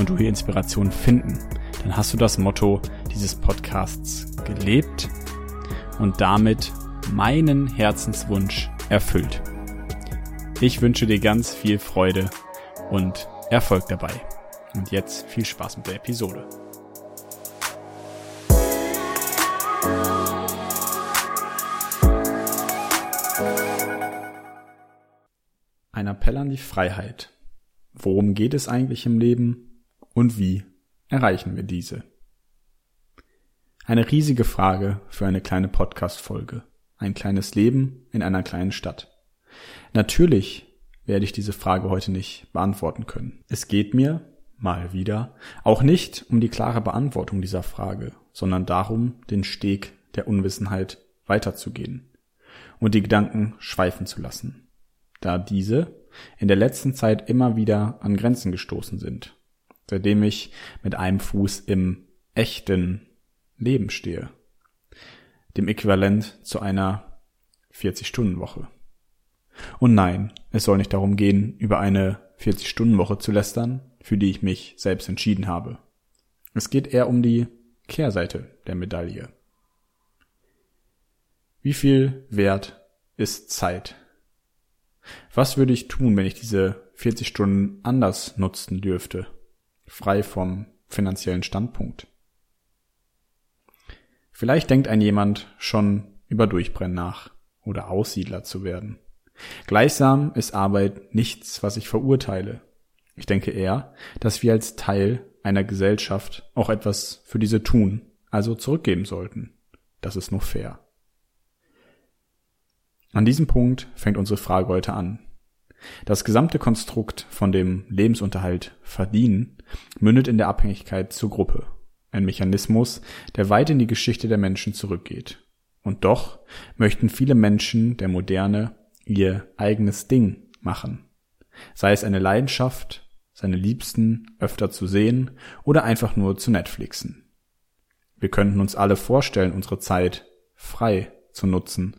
und du hier Inspiration finden, dann hast du das Motto dieses Podcasts gelebt und damit meinen Herzenswunsch erfüllt. Ich wünsche dir ganz viel Freude und Erfolg dabei. Und jetzt viel Spaß mit der Episode. Ein Appell an die Freiheit. Worum geht es eigentlich im Leben und wie erreichen wir diese? Eine riesige Frage für eine kleine Podcast-Folge. Ein kleines Leben in einer kleinen Stadt. Natürlich werde ich diese Frage heute nicht beantworten können. Es geht mir, mal wieder, auch nicht um die klare Beantwortung dieser Frage, sondern darum, den Steg der Unwissenheit weiterzugehen und die Gedanken schweifen zu lassen, da diese in der letzten Zeit immer wieder an Grenzen gestoßen sind, seitdem ich mit einem Fuß im echten Leben stehe, dem Äquivalent zu einer 40-Stunden-Woche. Und nein, es soll nicht darum gehen, über eine 40-Stunden-Woche zu lästern, für die ich mich selbst entschieden habe. Es geht eher um die Kehrseite der Medaille. Wie viel wert ist Zeit? Was würde ich tun, wenn ich diese 40 Stunden anders nutzen dürfte, frei vom finanziellen Standpunkt? Vielleicht denkt ein jemand schon über Durchbrennen nach oder Aussiedler zu werden. Gleichsam ist Arbeit nichts, was ich verurteile. Ich denke eher, dass wir als Teil einer Gesellschaft auch etwas für diese tun, also zurückgeben sollten. Das ist nur fair. An diesem Punkt fängt unsere Frage heute an. Das gesamte Konstrukt von dem Lebensunterhalt verdienen mündet in der Abhängigkeit zur Gruppe. Ein Mechanismus, der weit in die Geschichte der Menschen zurückgeht. Und doch möchten viele Menschen der Moderne ihr eigenes Ding machen. Sei es eine Leidenschaft, seine Liebsten öfter zu sehen oder einfach nur zu Netflixen. Wir könnten uns alle vorstellen, unsere Zeit frei zu nutzen,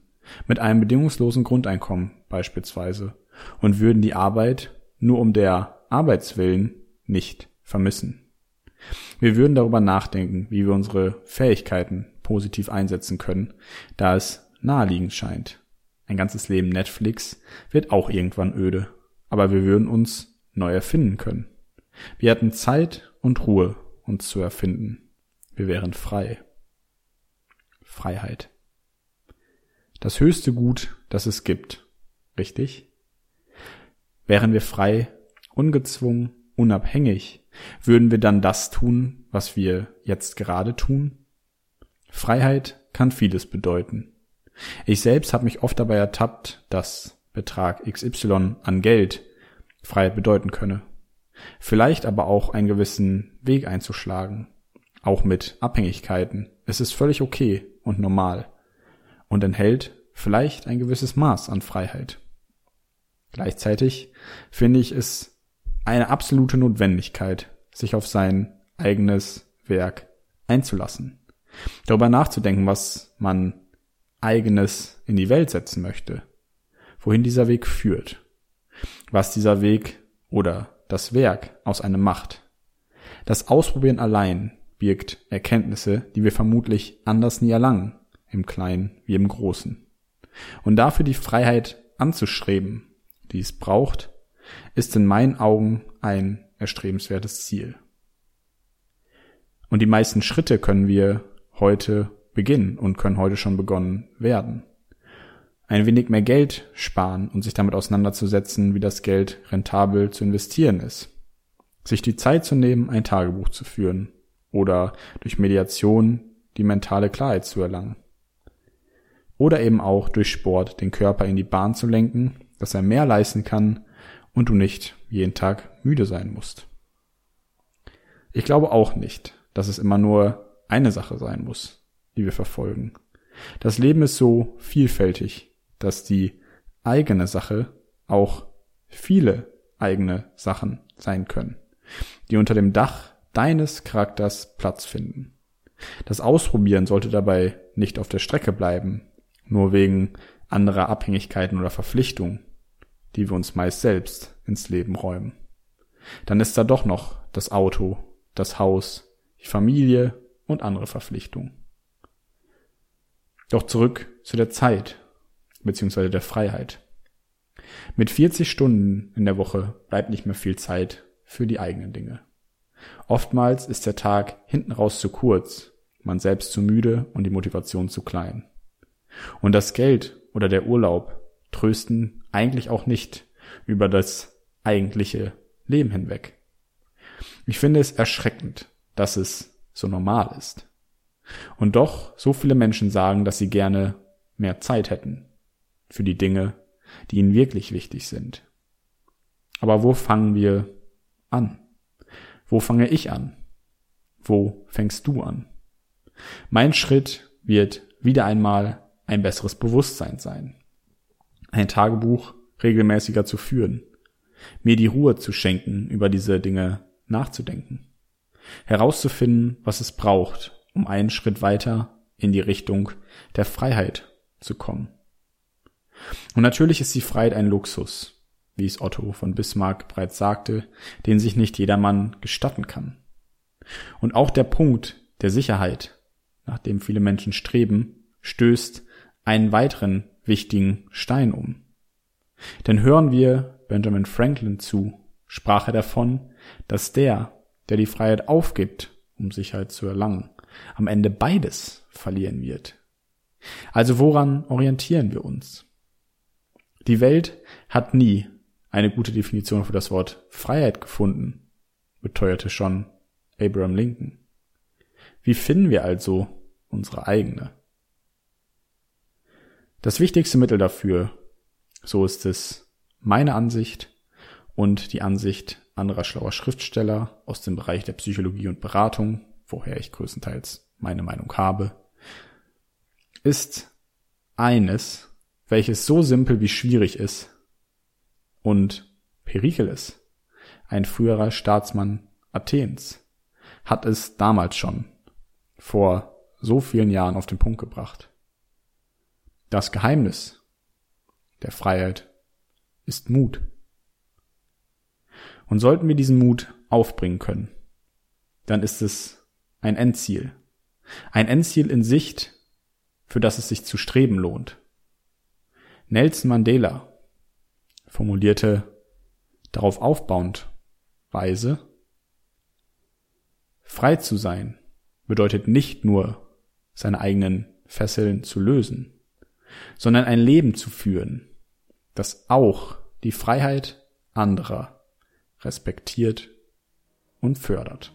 mit einem bedingungslosen Grundeinkommen beispielsweise, und würden die Arbeit nur um der Arbeitswillen nicht vermissen. Wir würden darüber nachdenken, wie wir unsere Fähigkeiten positiv einsetzen können, da es naheliegend scheint, ein ganzes Leben Netflix wird auch irgendwann öde, aber wir würden uns neu erfinden können. Wir hatten Zeit und Ruhe, uns zu erfinden. Wir wären frei. Freiheit. Das höchste Gut, das es gibt. Richtig? Wären wir frei, ungezwungen, unabhängig, würden wir dann das tun, was wir jetzt gerade tun? Freiheit kann vieles bedeuten. Ich selbst habe mich oft dabei ertappt, dass Betrag XY an Geld Freiheit bedeuten könne. Vielleicht aber auch einen gewissen Weg einzuschlagen, auch mit Abhängigkeiten. Es ist völlig okay und normal und enthält vielleicht ein gewisses Maß an Freiheit. Gleichzeitig finde ich es eine absolute Notwendigkeit, sich auf sein eigenes Werk einzulassen, darüber nachzudenken, was man eigenes in die Welt setzen möchte, wohin dieser Weg führt, was dieser Weg oder das Werk aus einem macht. Das Ausprobieren allein birgt Erkenntnisse, die wir vermutlich anders nie erlangen, im Kleinen wie im Großen. Und dafür die Freiheit anzustreben, die es braucht, ist in meinen Augen ein erstrebenswertes Ziel. Und die meisten Schritte können wir heute beginnen und können heute schon begonnen werden. Ein wenig mehr Geld sparen und sich damit auseinanderzusetzen, wie das Geld rentabel zu investieren ist. Sich die Zeit zu nehmen, ein Tagebuch zu führen oder durch Mediation die mentale Klarheit zu erlangen. Oder eben auch durch Sport den Körper in die Bahn zu lenken, dass er mehr leisten kann und du nicht jeden Tag müde sein musst. Ich glaube auch nicht, dass es immer nur eine Sache sein muss, die wir verfolgen. Das Leben ist so vielfältig, dass die eigene Sache auch viele eigene Sachen sein können, die unter dem Dach deines Charakters Platz finden. Das Ausprobieren sollte dabei nicht auf der Strecke bleiben, nur wegen anderer Abhängigkeiten oder Verpflichtungen, die wir uns meist selbst ins Leben räumen. Dann ist da doch noch das Auto, das Haus, die Familie und andere Verpflichtungen. Doch zurück zu der Zeit beziehungsweise der Freiheit. Mit 40 Stunden in der Woche bleibt nicht mehr viel Zeit für die eigenen Dinge. Oftmals ist der Tag hinten raus zu kurz, man selbst zu müde und die Motivation zu klein. Und das Geld oder der Urlaub trösten eigentlich auch nicht über das eigentliche Leben hinweg. Ich finde es erschreckend, dass es so normal ist. Und doch so viele Menschen sagen, dass sie gerne mehr Zeit hätten für die Dinge, die ihnen wirklich wichtig sind. Aber wo fangen wir an? Wo fange ich an? Wo fängst du an? Mein Schritt wird wieder einmal ein besseres Bewusstsein sein. Ein Tagebuch regelmäßiger zu führen. Mir die Ruhe zu schenken, über diese Dinge nachzudenken. Herauszufinden, was es braucht, um einen Schritt weiter in die Richtung der Freiheit zu kommen. Und natürlich ist die Freiheit ein Luxus, wie es Otto von Bismarck bereits sagte, den sich nicht jedermann gestatten kann. Und auch der Punkt der Sicherheit, nach dem viele Menschen streben, stößt einen weiteren wichtigen Stein um. Denn hören wir Benjamin Franklin zu, sprach er davon, dass der, der die Freiheit aufgibt, um Sicherheit zu erlangen, am Ende beides verlieren wird. Also woran orientieren wir uns? Die Welt hat nie eine gute Definition für das Wort Freiheit gefunden, beteuerte schon Abraham Lincoln. Wie finden wir also unsere eigene? Das wichtigste Mittel dafür, so ist es meine Ansicht und die Ansicht anderer schlauer Schriftsteller aus dem Bereich der Psychologie und Beratung, woher ich größtenteils meine Meinung habe, ist eines, welches so simpel wie schwierig ist und Perikeles, ein früherer Staatsmann Athens, hat es damals schon vor so vielen Jahren auf den Punkt gebracht. Das Geheimnis der Freiheit ist Mut. Und sollten wir diesen Mut aufbringen können, dann ist es ein Endziel. Ein Endziel in Sicht, für das es sich zu streben lohnt. Nelson Mandela formulierte darauf aufbauend weise, frei zu sein bedeutet nicht nur seine eigenen Fesseln zu lösen, sondern ein Leben zu führen, das auch die Freiheit anderer respektiert und fördert.